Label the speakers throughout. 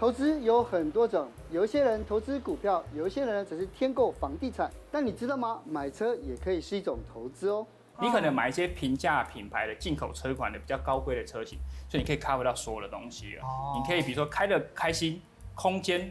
Speaker 1: 投资有很多种，有一些人投资股票，有一些人只是添购房地产。但你知道吗？买车也可以是一种投资哦。
Speaker 2: 你可能买一些平价品牌的进口车款的比较高贵的车型，所以你可以 cover 到所有的东西了。你可以比如说开的开心，空间、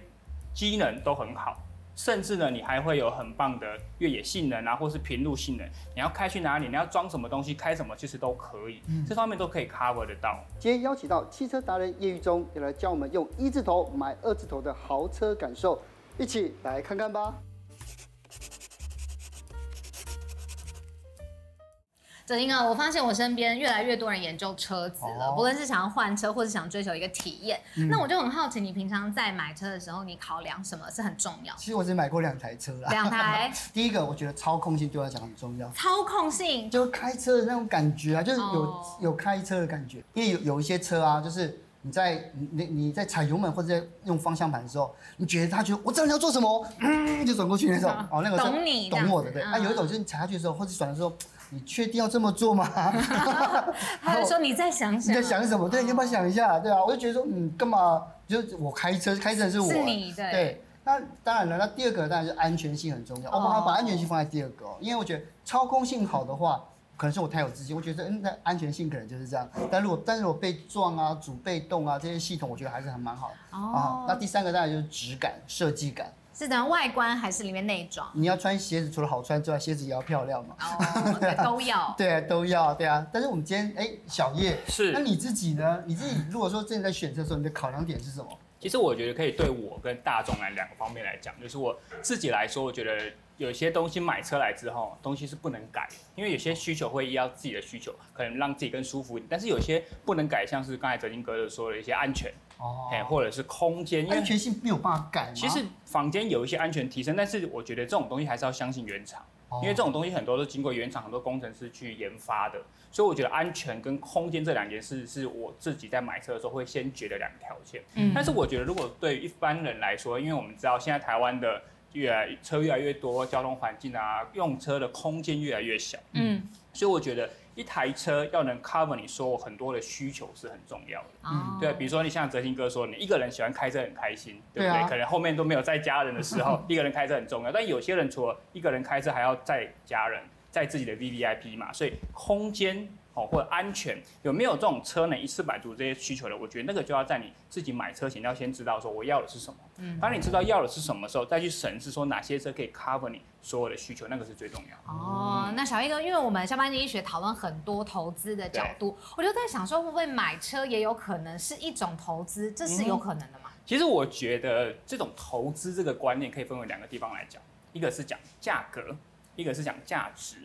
Speaker 2: 机能都很好。甚至呢，你还会有很棒的越野性能啊，或是平路性能。你要开去哪里，你要装什么东西，开什么其实都可以，嗯、这方面都可以 cover 得到。
Speaker 1: 今天邀请到汽车达人叶玉忠，要来教我们用一字头买二字头的豪车感受，一起来看看吧。
Speaker 3: 哲鑫哥，我发现我身边越来越多人研究车子了，不论是想要换车，或是想追求一个体验。嗯、那我就很好奇，你平常在买车的时候，你考量什么是很重要？
Speaker 1: 其实我只买过两台车啦。
Speaker 3: 两台。
Speaker 1: 第一个，我觉得操控性对我来讲很重要。
Speaker 3: 操控性。
Speaker 1: 就开车的那种感觉啊，就是有、哦、有开车的感觉。因为有有一些车啊，就是你在你你在踩油门或者在用方向盘的时候，你觉得他觉得我知道你要做什么，嗯，就转过去那种。哦，那个
Speaker 3: 懂你，
Speaker 1: 懂我的对。啊，有一种就是你踩下去的时候，或者转的时候。你确定要这么做吗？
Speaker 3: 他就说你再想想，
Speaker 1: 你在想什么？对，你要不要想一下？对啊，我就觉得说，嗯，干嘛？就我开车，开车是我。
Speaker 3: 是你对。
Speaker 1: 对，那当然了，那第二个当然是安全性很重要。我把它把安全性放在第二个，因为我觉得操控性好的话，可能是我太有自信。我觉得嗯，那安全性可能就是这样。但如果但是我被撞啊、主被动啊这些系统，我觉得还是还蛮好的。哦。那第三个当然就是质感、设计感。
Speaker 3: 是等外观还是里面内装？
Speaker 1: 你要穿鞋子，除了好穿之外，鞋子也要漂亮嘛。
Speaker 3: 哦，对，都要。
Speaker 1: 对啊，都要，对啊。但是我们今天，哎，小叶
Speaker 2: 是，
Speaker 1: 那你自己呢？你自己如果说真的在选择的时候，你的考量点是什么？
Speaker 2: 其实我觉得可以对我跟大众来两个方面来讲，就是我自己来说，我觉得。有些东西买车来之后，东西是不能改，因为有些需求会依照自己的需求，可能让自己更舒服一点。但是有些不能改，像是刚才哲金哥说的一些安全，哦，或者是空间，因为
Speaker 1: 安全性没有办法改。
Speaker 2: 其实房间有一些安全提升，但是我觉得这种东西还是要相信原厂，哦、因为这种东西很多都经过原厂很多工程师去研发的，所以我觉得安全跟空间这两件事是我自己在买车的时候会先觉得两个条件。嗯，但是我觉得如果对于一般人来说，因为我们知道现在台湾的。越来车越来越多，交通环境啊，用车的空间越来越小。嗯，所以我觉得一台车要能 cover 你说很多的需求是很重要的。嗯，对，比如说你像哲兴哥说，你一个人喜欢开车很开心，对不对？可能后面都没有载家人的时候，一个人开车很重要。但有些人除了一个人开车，还要载家人，载自己的 VVIP 嘛，所以空间哦。或者安全有没有这种车能一次满足这些需求的？我觉得那个就要在你自己买车前要先知道说我要的是什么。嗯，当你知道要的是什么时候，再去审视说哪些车可以 cover 你所有的需求，那个是最重要。
Speaker 3: 哦，那小叶哥，因为我们下班经济学讨论很多投资的角度，我就在想说，会不会买车也有可能是一种投资？这是有可能的吗？
Speaker 2: 其实我觉得这种投资这个观念可以分为两个地方来讲，一个是讲价格，一个是讲价值。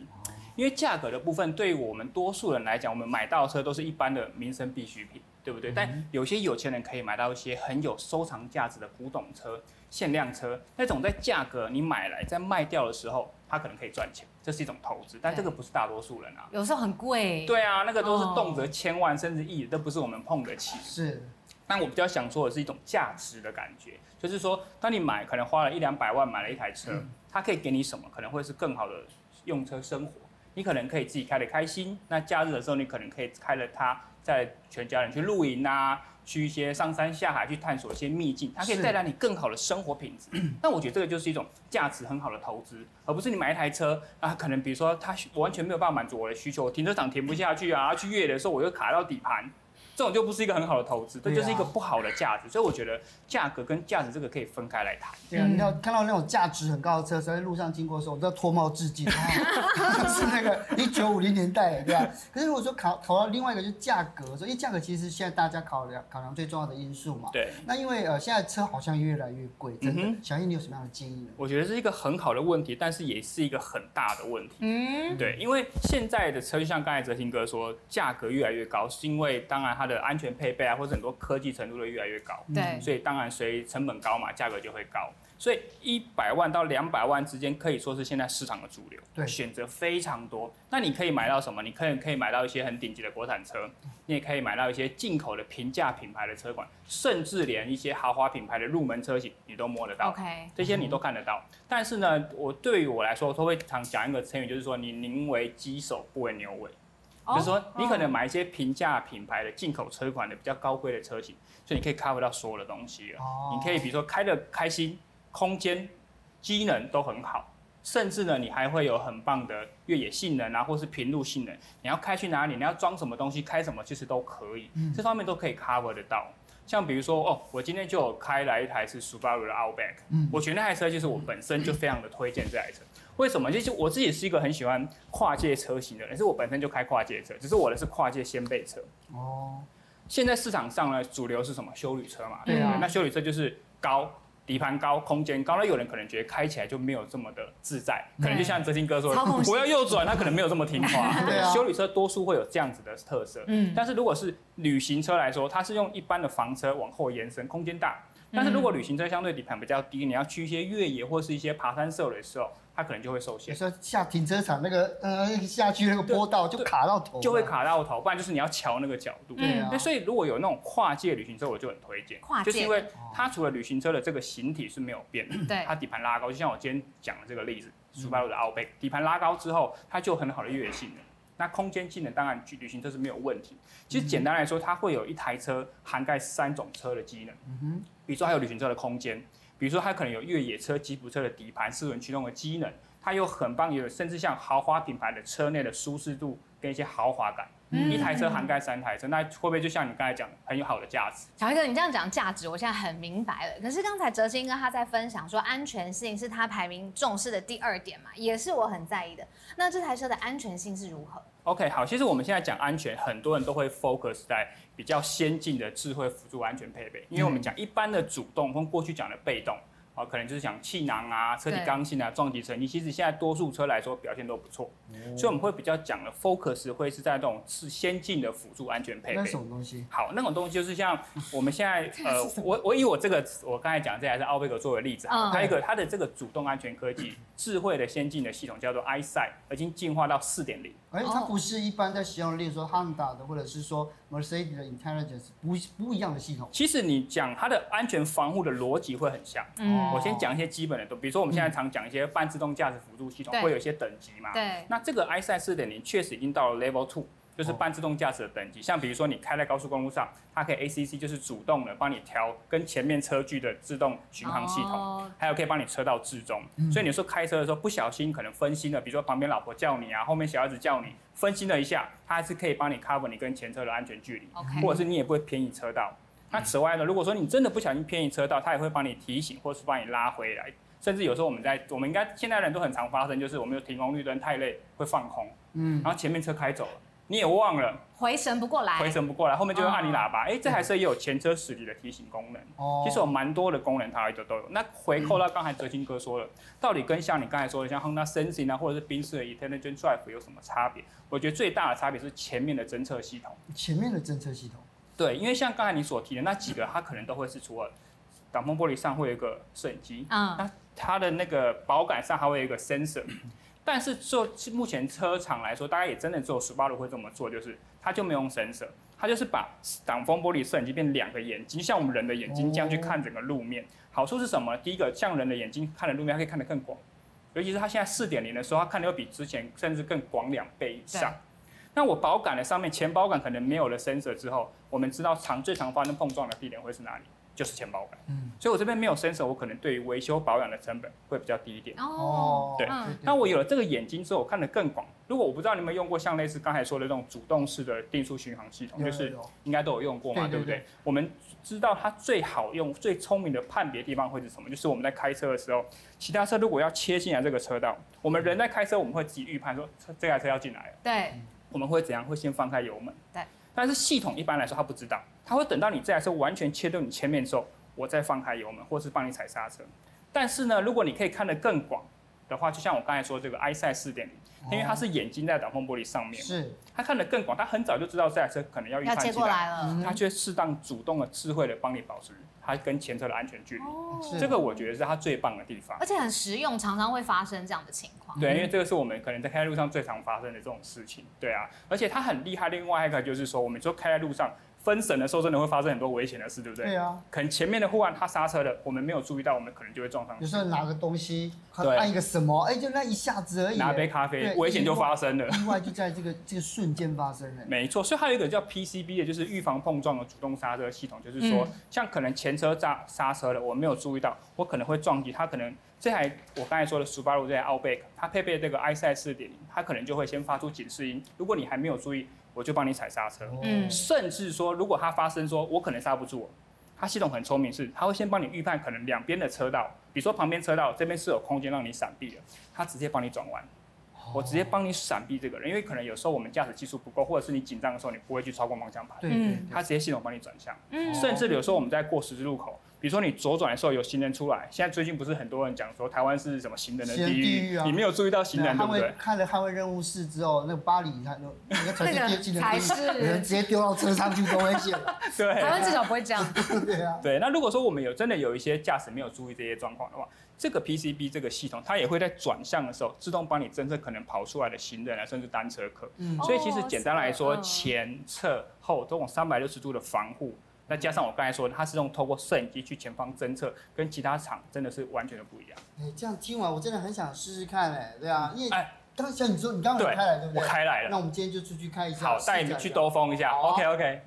Speaker 2: 因为价格的部分，对于我们多数人来讲，我们买到的车都是一般的民生必需品，对不对？但有些有钱人可以买到一些很有收藏价值的古董车、限量车，那种在价格你买来在卖掉的时候，它可能可以赚钱，这是一种投资。但这个不是大多数人啊，
Speaker 3: 有时候很贵。
Speaker 2: 对啊，那个都是动辄千万甚至亿，都不是我们碰得起。
Speaker 1: 是。
Speaker 2: 但我比较想说的是一种价值的感觉，就是说，当你买可能花了一两百万买了一台车，它可以给你什么？可能会是更好的用车生活。你可能可以自己开得开心，那假日的时候你可能可以开了它，在全家人去露营啊，去一些上山下海去探索一些秘境，它可以带来你更好的生活品质。那我觉得这个就是一种价值很好的投资，而不是你买一台车啊，可能比如说它完全没有办法满足我的需求，我停车场停不下去啊，去越野的时候我又卡到底盘。这种就不是一个很好的投资，这就是一个不好的价值，所以我觉得价格跟价值这个可以分开来谈。
Speaker 1: 对啊，你要看到那种价值很高的车，在路上经过的时候，我都要脱帽致敬，是那个一九五零年代，对吧？可是如果说考考到另外一个就是价格，所以价格其实现在大家考量考量最重要的因素嘛。
Speaker 2: 对。
Speaker 1: 那因为呃现在车好像越来越贵，真的。嗯、哼小叶，你有什么样的建议呢？
Speaker 2: 我觉得是一个很好的问题，但是也是一个很大的问题。嗯。对，因为现在的车就像刚才哲鑫哥说，价格越来越高，是因为当然它的安全配备啊，或者很多科技程度都越来越高，对，所以当然随成本高嘛，价格就会高。所以一百万到两百万之间可以说是现在市场的主流，对，选择非常多。那你可以买到什么？你可以可以买到一些很顶级的国产车，你也可以买到一些进口的平价品牌的车款，甚至连一些豪华品牌的入门车型你都摸得到。OK，这些你都看得到。但是呢，我对于我来说，我都会常讲一个成语，就是说你宁为鸡首不为牛尾。就是说你可能买一些平价品牌的进口车款的比较高规的车型，所以你可以 cover 到所有的东西了。你可以比如说开的开心，空间、机能都很好。甚至呢，你还会有很棒的越野性能啊，或是平路性能。你要开去哪里，你要装什么东西，开什么其实都可以，这方面都可以 cover 得到。像比如说，哦，我今天就有开来一台是 Subaru 的 Outback，我觉得那台车就是我本身就非常的推荐这台车。为什么？就是我自己是一个很喜欢跨界车型的人，是我本身就开跨界车，只是我的是跨界掀背车。哦。现在市场上呢，主流是什么？修旅车嘛。对啊。那修旅车就是高。底盘高，空间高，那有人可能觉得开起来就没有这么的自在，可能就像哲青哥说的，我要右转，他可能没有这么听话。对啊，休旅车多数会有这样子的特色。嗯，但是如果是旅行车来说，它是用一般的房车往后延伸，空间大。但是如果旅行车相对底盘比较低，你要去一些越野或是一些爬山涉水的时候，它可能就会受限。
Speaker 1: 说下停车场那个呃下去那个坡道就卡到头，
Speaker 2: 就会卡到头，不然就是你要乔那个角度。
Speaker 1: 对啊。
Speaker 2: 那所以如果有那种跨界旅行车，我就很推荐。
Speaker 3: 跨界。
Speaker 2: 就是因为它除了旅行车的这个形体是没有变的，对。它底盘拉高，就像我今天讲的这个例子，Subaru 的 Outback，底盘拉高之后，它就有很好的越野性能。那空间技能当然去旅行车是没有问题。其实简单来说，它会有一台车涵盖三种车的机能。嗯哼。比如说还有旅行车的空间。比如说，它可能有越野车、吉普车的底盘、四轮驱动的机能，它又很棒，有甚至像豪华品牌的车内的舒适度跟一些豪华感。嗯、一台车涵盖三台车，那会不会就像你刚才讲，很有好的价值？
Speaker 3: 小黑哥，你这样讲价值，我现在很明白了。可是刚才哲青哥他在分享说，安全性是他排名重视的第二点嘛，也是我很在意的。那这台车的安全性是如何
Speaker 2: ？OK，好，其实我们现在讲安全，很多人都会 focus 在比较先进的智慧辅助安全配备，因为我们讲一般的主动跟过去讲的被动。哦，可能就是讲气囊啊、车体刚性啊、撞击成绩，其实现在多数车来说表现都不错，所以我们会比较讲的 focus 会是在这种是先进的辅助安全配备。
Speaker 1: 那什么东西？
Speaker 2: 好，那种东西就是像我们现在 呃，我我以我这个我刚才讲这台是奥贝格作为例子，还有一个它的这个主动安全科技、智慧的先进的系统叫做 EyeSight，已经进化到四点零。
Speaker 1: 哎，它不是一般在使用，例如说 Honda 的或者是说 Mercedes 的 Intelligence 不不一样的系统。
Speaker 2: 其实你讲它的安全防护的逻辑会很像。嗯。我先讲一些基本的，都比如说我们现在常讲一些半自动驾驶辅助系统，会有一些等级嘛。
Speaker 3: 对。
Speaker 2: 那这个 EyeSight 四点零确实已经到了 Level Two，就是半自动驾驶的等级。像比如说你开在高速公路上，它可以 ACC，就是主动的帮你调跟前面车距的自动巡航系统，还有可以帮你车道置中。所以你说开车的时候不小心可能分心了，比如说旁边老婆叫你啊，后面小孩子叫你，分心了一下，它还是可以帮你 cover 你跟前车的安全距离，或者是你也不会偏移车道。那此外呢，如果说你真的不小心偏移车道，它也会帮你提醒，或是帮你拉回来。甚至有时候我们在，我们应该现在人都很常发生，就是我们有停红绿灯太累会放空，嗯，然后前面车开走了，你也忘了，
Speaker 3: 回神不过来，
Speaker 2: 回神不过来，后面就会按你喇叭，哎、哦，这台车也有前车驶离的提醒功能，哦，其实有蛮多的功能它都都有。那回扣到刚才哲青哥说了，到底跟像你刚才说的像 Honda Sensing 啊，或者是宾士的 Intelligent Drive 有什么差别？我觉得最大的差别是前面的侦测系统，
Speaker 1: 前面的侦测系统，
Speaker 2: 对，因为像刚才你所提的那几个，它可能都会是除了挡风玻璃上会有一个摄影机，嗯，那它的那个保杆上还会有一个 sensor，但是就目前车厂来说，大家也真的只有 Subaru 会这么做，就是它就没有用 sensor，它就是把挡风玻璃摄影机变两个眼睛，像我们人的眼睛这样去看整个路面。好处是什么？第一个，像人的眼睛看的路面，它可以看得更广，尤其是它现在四点零的时候，它看的会比之前甚至更广两倍以上。那我保杆的上面前保杆可能没有了 sensor 之后，我们知道常最常发生碰撞的地点会是哪里？就是前保杆，嗯，所以我这边没有 sensor，我可能对于维修保养的成本会比较低一点。哦，对，那我有了这个眼睛之后，我看得更广。如果我不知道你们用过像类似刚才说的这种主动式的定速巡航系统，就是应该都有用过嘛，对不对？我们知道它最好用、最聪明的判别地方会是什么？就是我们在开车的时候，其他车如果要切进来这个车道，我们人在开车，我们会自己预判说这台车要进来了。
Speaker 3: 对，
Speaker 2: 我们会怎样？会先放开油门。
Speaker 3: 对，
Speaker 2: 但是系统一般来说它不知道。它会等到你这台车完全切到你前面之后，我再放开油门，或是帮你踩刹车。但是呢，如果你可以看得更广的话，就像我刚才说这个 EyeSight 四点零，因为它是眼睛在挡风玻璃上面，是它看得更广，它很早就知道这台车可能要预判进来，了它就会适当主动的、智慧的帮你保持它跟前车的安全距离。哦，这个我觉得是它最棒的地方，
Speaker 3: 而且很实用，常常会发生这样的情况。
Speaker 2: 对，因为这个是我们可能在开在路上最常发生的这种事情。对啊，而且它很厉害。另外一个就是说，我们说开在路上。分神的时候，真的会发生很多危险的事，对不对？
Speaker 1: 对啊。
Speaker 2: 可能前面的护栏他刹车了，我们没有注意到，我们可能就会撞上去。
Speaker 1: 有时候拿个东西，
Speaker 2: 对
Speaker 1: 按一个什么，哎，就那一下子而已。
Speaker 2: 拿杯咖啡，危险就发生了。
Speaker 1: 意外就在这个这个瞬间发生了。
Speaker 2: 没错，所以还有一个叫 PCB 的，就是预防碰撞的主动刹车系统，就是说，像可能前车刹刹车了，我没有注意到，我可能会撞击它。可能这台我刚才说的 Subaru 这台 Outback，它配备这个 EyeSight 四点零，它可能就会先发出警示音。如果你还没有注意，我就帮你踩刹车，嗯，甚至说，如果它发生说，我可能刹不住，它系统很聪明，是它会先帮你预判可能两边的车道，比如说旁边车道这边是有空间让你闪避的，它直接帮你转弯，我直接帮你闪避这个人，因为可能有时候我们驾驶技术不够，或者是你紧张的时候你不会去操控方向盘，对，它直接系统帮你转向，嗯，甚至有时候我们在过十字路口。比如说你左转的时候有行人出来，现在最近不是很多人讲说台湾是什么行人的地狱，你没有注意到行人对不对？
Speaker 1: 看了捍卫任务四之后，那个巴黎他那那个
Speaker 3: 才是
Speaker 1: 有人直接丢到车上去都危险。
Speaker 2: 对，
Speaker 3: 台湾至少不会这样。
Speaker 1: 对啊。
Speaker 2: 对，那如果说我们有真的有一些驾驶没有注意这些状况的话，这个 PCB 这个系统它也会在转向的时候自动帮你侦测可能跑出来的行人啊，甚至单车客。嗯。所以其实简单来说，前侧后这种三百六十度的防护。那加上我刚才说，它是用透过摄影机去前方侦测，跟其他厂真的是完全的不一样。
Speaker 1: 哎，这样听完我真的很想试试看，哎，对啊，因为刚像你说，你刚刚开来对不对？
Speaker 2: 我开来了。
Speaker 1: 那我们今天就出去开一下。
Speaker 2: 好，带你们去兜风一下。OK OK。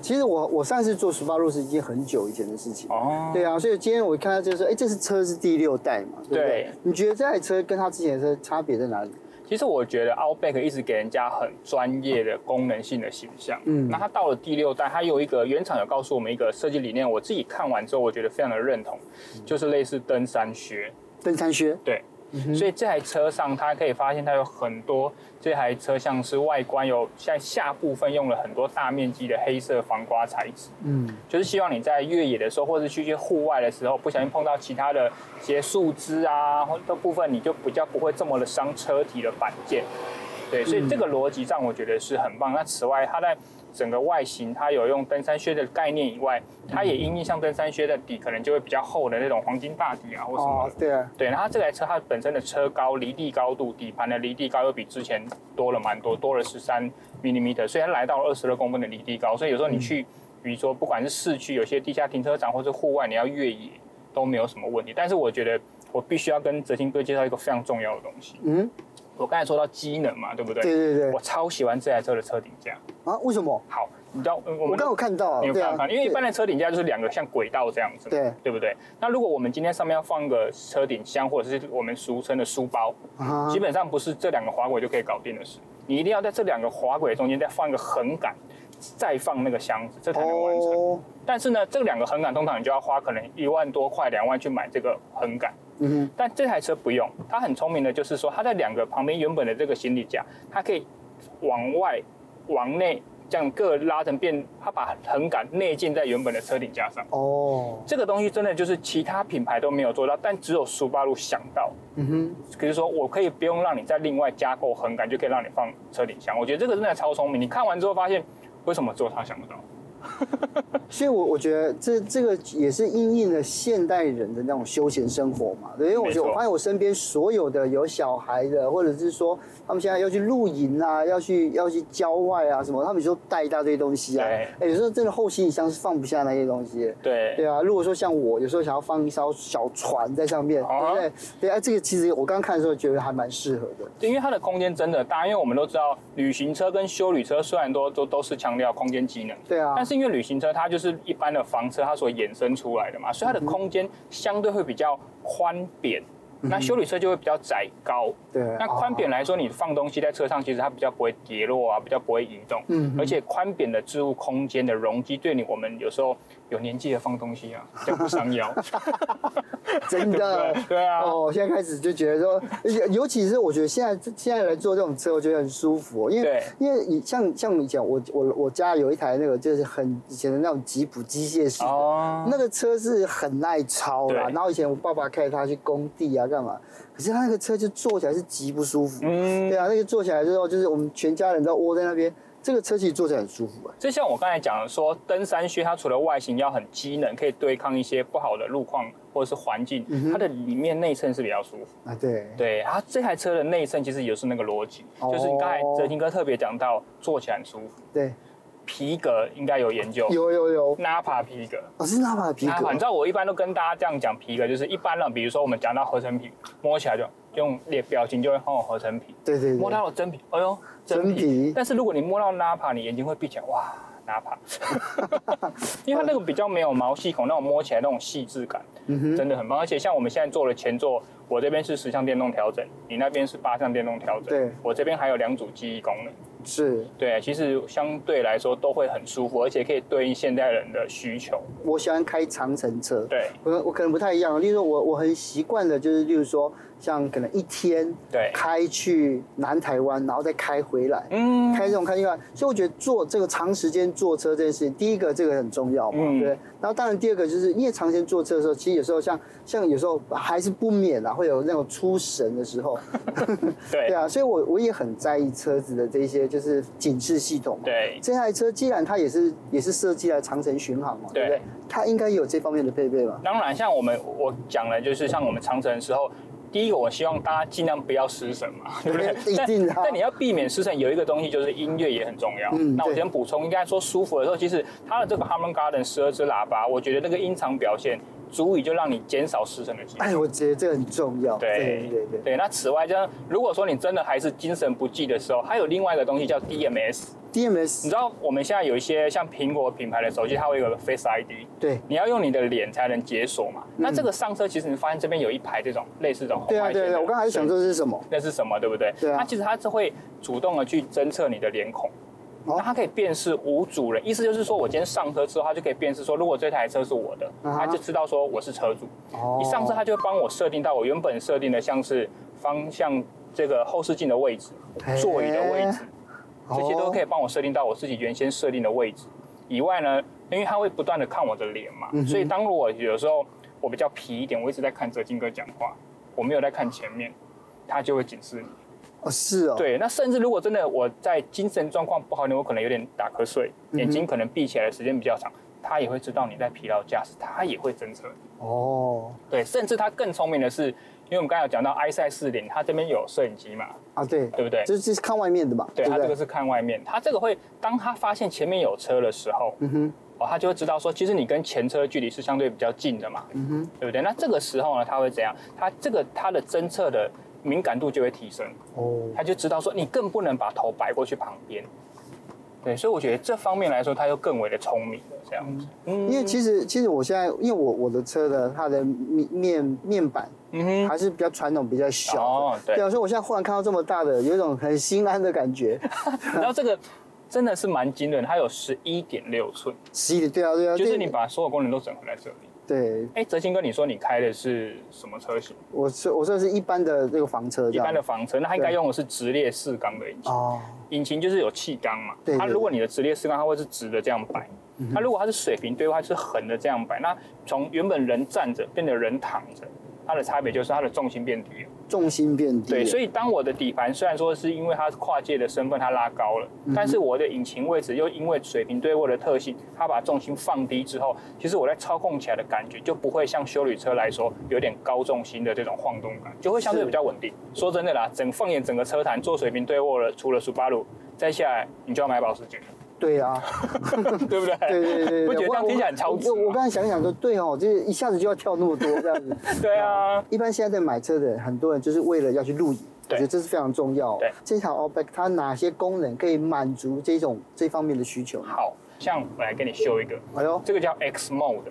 Speaker 1: 其实我我上次做 Subaru 是已经很久以前的事情。哦。对啊，所以今天我看到就是，哎，这是车是第六代嘛，对不对？你觉得这台车跟它之前的车差别在哪里？
Speaker 2: 其实我觉得 Outback 一直给人家很专业的功能性的形象。嗯，那它到了第六代，它有一个原厂有告诉我们一个设计理念，我自己看完之后，我觉得非常的认同，就是类似登山靴。
Speaker 1: 登山靴？
Speaker 2: 对。所以这台车上，它可以发现它有很多这台车像是外观有在下部分用了很多大面积的黑色防刮材质，嗯，就是希望你在越野的时候，或者是去一些户外的时候，不小心碰到其他的一些树枝啊，或的部分，你就比较不会这么的伤车体的板件。对，所以这个逻辑上我觉得是很棒。那此外，它在整个外形，它有用登山靴的概念以外，它也因应像登山靴的底，可能就会比较厚的那种黄金大底啊，或什么。
Speaker 1: 哦，对啊。
Speaker 2: 对，然后这台车它本身的车高离地高度，底盘的离地高又比之前多了蛮多，多了十三 millimeter，所以它来到了二十二公分的离地高。所以有时候你去，比如说不管是市区有些地下停车场，或是户外你要越野都没有什么问题。但是我觉得我必须要跟哲青哥介绍一个非常重要的东西。嗯。我刚才说到机能嘛，对不对？
Speaker 1: 对对对。
Speaker 2: 我超喜欢这台车的车顶架
Speaker 1: 啊！为什么？
Speaker 2: 好，你知道我们
Speaker 1: 刚有看到，
Speaker 2: 你有看到？因为一般的车顶架就是两个像轨道这样子，
Speaker 1: 对
Speaker 2: 对不对？那如果我们今天上面要放一个车顶箱，或者是我们俗称的书包，基本上不是这两个滑轨就可以搞定的事。你一定要在这两个滑轨中间再放一个横杆，再放那个箱子，这才能完成。但是呢，这两个横杆通常你就要花可能一万多块、两万去买这个横杆。嗯哼，但这台车不用，它很聪明的，就是说它在两个旁边原本的这个行李架，它可以往外、往内这样各拉成变，它把横杆内建在原本的车顶架上。哦，这个东西真的就是其他品牌都没有做到，但只有 Subaru 想到。嗯哼，可是说我可以不用让你再另外加购横杆，就可以让你放车顶箱。我觉得这个真的超聪明。你看完之后发现，为什么只有他想不到？
Speaker 1: 所以，我我觉得这这个也是应应了现代人的那种休闲生活嘛。对，因为我觉得我发现我身边所有的有小孩的，或者是说他们现在要去露营啊，要去要去郊外啊什么，他们有时候带一大堆东西啊。哎，有时候真的后行李箱是放不下那些东西。
Speaker 2: 对
Speaker 1: 对啊，如果说像我有时候想要放一艘小船在上面，对不对？对啊，这个其实我刚刚看的时候觉得还蛮适合的。
Speaker 2: 对，因为它的空间真的大，因为我们都知道旅行车跟休旅车虽然都都都是强调空间机能，
Speaker 1: 对啊，
Speaker 2: 但是因为旅行车它就是一般的房车，它所衍生出来的嘛，所以它的空间相对会比较宽扁。嗯、那修理车就会比较窄高。
Speaker 1: 对。
Speaker 2: 那宽扁来说，你放东西在车上，其实它比较不会跌落啊，比较不会移动。嗯。而且宽扁的置物空间的容积，对你我们有时候有年纪的放东西啊，就不伤腰。
Speaker 1: 真的。
Speaker 2: 对啊。
Speaker 1: 哦，现在开始就觉得说，尤其是我觉得现在现在来坐这种车，我觉得很舒服，因为因为你像像以前我我我家有一台那个就是很以前的那种吉普机械式的，哦、那个车是很耐操啦。然后以前我爸爸开它去工地啊。干嘛？可是他那个车就坐起来是极不舒服。嗯，对啊，那个坐起来之后，就是我们全家人都窝在那边，这个车其实坐起来很舒服啊。
Speaker 2: 就像我刚才讲的说，登山靴它除了外形要很机能，可以对抗一些不好的路况或者是环境，嗯、它的里面内衬是比较舒服啊。对对，然后这台车的内衬其实也是那个逻辑，哦、就是你刚才哲廷哥特别讲到，坐起来很舒服。
Speaker 1: 对。
Speaker 2: 皮革应该有研究，
Speaker 1: 有有有
Speaker 2: ，Napa 皮革，
Speaker 1: 哦是 Napa 皮革。
Speaker 2: 你知道我一般都跟大家这样讲皮革，就是一般呢，比如说我们讲到合成皮，摸起来就用列表情就会很有合成皮，
Speaker 1: 对对对，
Speaker 2: 摸到了真皮，哎呦真皮，真，但是如果你摸到 Napa，你眼睛会闭起来，哇。，Napa，，因为它那个比较没有毛细孔，那种摸起来那种细致感，真的很棒。而且像我们现在做的前座，我这边是十项电动调整，你那边是八项电动调整，对，我这边还有两组记忆功能。
Speaker 1: 是
Speaker 2: 对，其实相对来说都会很舒服，而且可以对应现代人的需求。
Speaker 1: 我喜欢开长程车，
Speaker 2: 对，
Speaker 1: 我我可能不太一样。例如说我我很习惯的就是，例如说像可能一天对开去南台湾，然后再开回来，嗯，开这种开一个，所以我觉得坐这个长时间坐车这件事情，第一个这个很重要嘛，嗯、对。然后当然第二个就是因为长时间坐车的时候，其实有时候像像有时候还是不免啊会有那种出神的时候，
Speaker 2: 对
Speaker 1: 对啊，所以我我也很在意车子的这些。就是警示系统嘛。
Speaker 2: 对，
Speaker 1: 这台车既然它也是也是设计来长城巡航嘛，对，对不对？它应该有这方面的配备吧？
Speaker 2: 当然，像我们我讲的，就是像我们长城的时候，第一个我希望大家尽量不要失神嘛，对不对？但。但你要避免失神，有一个东西就是音乐也很重要。嗯，那我先补充，应该说舒服的时候，其实它的这个 Harman Garden 十二支喇叭，我觉得那个音场表现。足以就让你减少失神的机会。
Speaker 1: 哎，我觉得这个很重要。
Speaker 2: 对对对对。对，那此外，就如果说你真的还是精神不济的时候，还有另外一个东西叫 DMS。
Speaker 1: DMS，
Speaker 2: 你知道我们现在有一些像苹果品牌的手机，它会有个 Face ID。
Speaker 1: 对。
Speaker 2: 你要用你的脸才能解锁嘛？那这个上车其实你发现这边有一排这种类似这种红外线。
Speaker 1: 对啊对啊，我刚才想这是什么？
Speaker 2: 那是什么？对不对？对啊。它其实它是会主动的去侦测你的脸孔。那它可以辨识无主人，意思就是说我今天上车之后，它就可以辨识说，如果这台车是我的，它就知道说我是车主。哦。一上车，它就会帮我设定到我原本设定的，像是方向这个后视镜的位置、座椅的位置，这些都可以帮我设定到我自己原先设定的位置。以外呢，因为它会不断的看我的脸嘛，所以当我有时候我比较皮一点，我一直在看泽金哥讲话，我没有在看前面，它就会警示你。
Speaker 1: 哦，是哦。
Speaker 2: 对，那甚至如果真的我在精神状况不好，你我可能有点打瞌睡，眼睛可能闭起来的时间比较长，他也会知道你在疲劳驾驶，他也会侦测。哦。对，甚至他更聪明的是，因为我们刚才有讲到 eyesight 四零，它这边有摄影机嘛？
Speaker 1: 啊，对，
Speaker 2: 对不对？
Speaker 1: 这是看外面的嘛？
Speaker 2: 对，它这个是看外面，它这个会当他发现前面有车的时候，嗯哼，哦，他就会知道说，其实你跟前车距离是相对比较近的嘛，嗯哼，对不对？那这个时候呢，他会怎样？他这个他的侦测的。敏感度就会提升哦，他就知道说你更不能把头摆过去旁边，对，所以我觉得这方面来说，它又更为的聪明了这样子。
Speaker 1: 嗯，因为其实其实我现在因为我我的车的它的面面面板嗯哼还是比较传统比较小哦，对，所以我现在忽然看到这么大的，有一种很心安的感觉。
Speaker 2: 然后这个真的是蛮惊人，它有十一点六寸，
Speaker 1: 十一点对啊对啊，
Speaker 2: 就是你把所有功能都整合在这里。
Speaker 1: 对，
Speaker 2: 哎，泽鑫哥，你说你开的是什么车型？
Speaker 1: 我是我说是一般的这个房车，
Speaker 2: 一般的房车，那它应该用的是直列四缸的引擎。哦，引擎就是有气缸嘛。对。它如果你的直列四缸，它会是直的这样摆。它如果它是水平对，它是横的这样摆。那从原本人站着变得人躺着，它的差别就是它的重心变低了。
Speaker 1: 重心变低。
Speaker 2: 对，所以当我的底盘虽然说是因为它是跨界的身份，它拉高了，嗯、但是我的引擎位置又因为水平对位的特性，它把重心放低之后，其实我在操控起来的感觉就不会像修理车来说有点高重心的这种晃动感，就会相对比较稳定。说真的啦，整放眼整个车坛做水平对握了，除了 Subaru，再下来你就要买保时捷。
Speaker 1: 对啊，
Speaker 2: 对不对？
Speaker 1: 对对对，
Speaker 2: 不觉得这样听起来很超值？
Speaker 1: 我刚才想想说，对哦，就是一下子就要跳那么多这样子。
Speaker 2: 对啊，
Speaker 1: 一般现在在买车的很多人就是为了要去露营，我觉得这是非常重要。
Speaker 2: 对，
Speaker 1: 这台 Outback 它哪些功能可以满足这种这方面的需求？
Speaker 2: 好像我来给你秀一个，哎呦，这个叫 X Mode。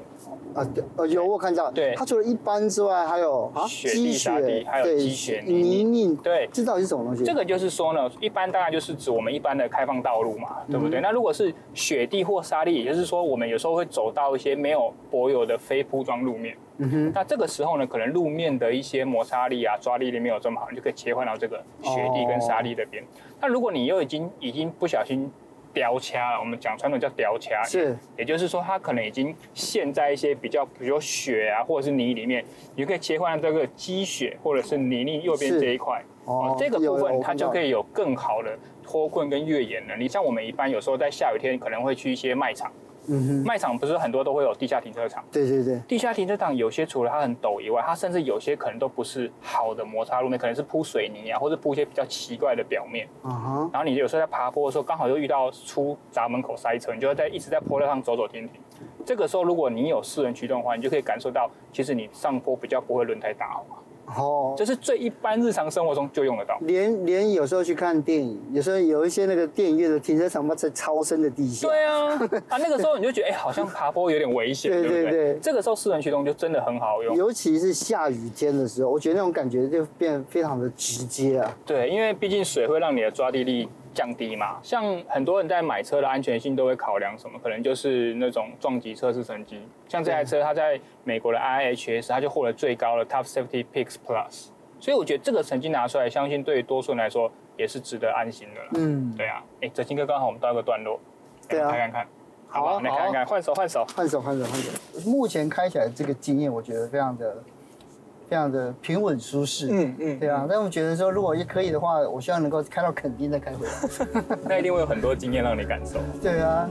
Speaker 1: 啊，对，呃，有我看到，对，它除了一般之外，还有啊，
Speaker 2: 雪地、沙地，还有积雪、
Speaker 1: 泥泞，
Speaker 2: 对，
Speaker 1: 这到底是什么东西？
Speaker 2: 这个就是说呢，一般当然就是指我们一般的开放道路嘛，对不对？那如果是雪地或沙地，也就是说我们有时候会走到一些没有柏油的非铺装路面，嗯哼，那这个时候呢，可能路面的一些摩擦力啊、抓力力没有这么好，你就可以切换到这个雪地跟沙地这边。那如果你又已经已经不小心。雕掐了，我们讲传统叫雕掐，是，也就是说它可能已经陷在一些比较，比如雪啊或者是泥里面，你可以切换这个积雪或者是泥泞右边这一块，哦，这个部分它就可以有更好的脱困跟越野能力。像我们一般有时候在下雨天可能会去一些卖场，嗯哼，卖场不是很多都会有地下停车场？
Speaker 1: 对对对，
Speaker 2: 地下停车场有些除了它很陡以外，它甚至有些可能都不是好的摩擦路面，可能是铺水泥啊，或者铺一些比较奇怪的表面。嗯哼，然后你有时候在爬坡的时候，刚好又遇到出闸门口塞车，你就会在一直在坡道上走走停停。这个时候，如果你有四轮驱动的话，你就可以感受到，其实你上坡比较不会轮胎打滑。哦，就是最一般日常生活中就用得到。
Speaker 1: 连连有时候去看电影，有时候有一些那个电影院的停车场嘛，在超深的地下。
Speaker 2: 对啊，啊那个时候你就觉得哎、欸，好像爬坡有点危险。对对对，这个时候四轮驱动就真的很好用，
Speaker 1: 尤其是下雨天的时候，我觉得那种感觉就变非常的直接啊。
Speaker 2: 对，因为毕竟水会让你的抓地力降低嘛。像很多人在买车的安全性都会考量什么，可能就是那种撞击测试成绩。像这台车，它在美国的 IIHS，它就获得最高的 Top Safety Picks Plus。所以我觉得这个成绩拿出来，相信对于多数人来说也是值得安心的了。嗯，对啊。哎，哲清哥，刚好我们到一个段落，对啊，看看看，好吧，来看看，换手，换手，
Speaker 1: 换手，换手，换手。目前开起来这个经验，我觉得非常的。非常的平稳舒适，嗯嗯，对啊。但我觉得说，如果也可以的话，我希望能够开到垦丁再开回来，
Speaker 2: 那一定会有很多经验让你感受。
Speaker 1: 对啊。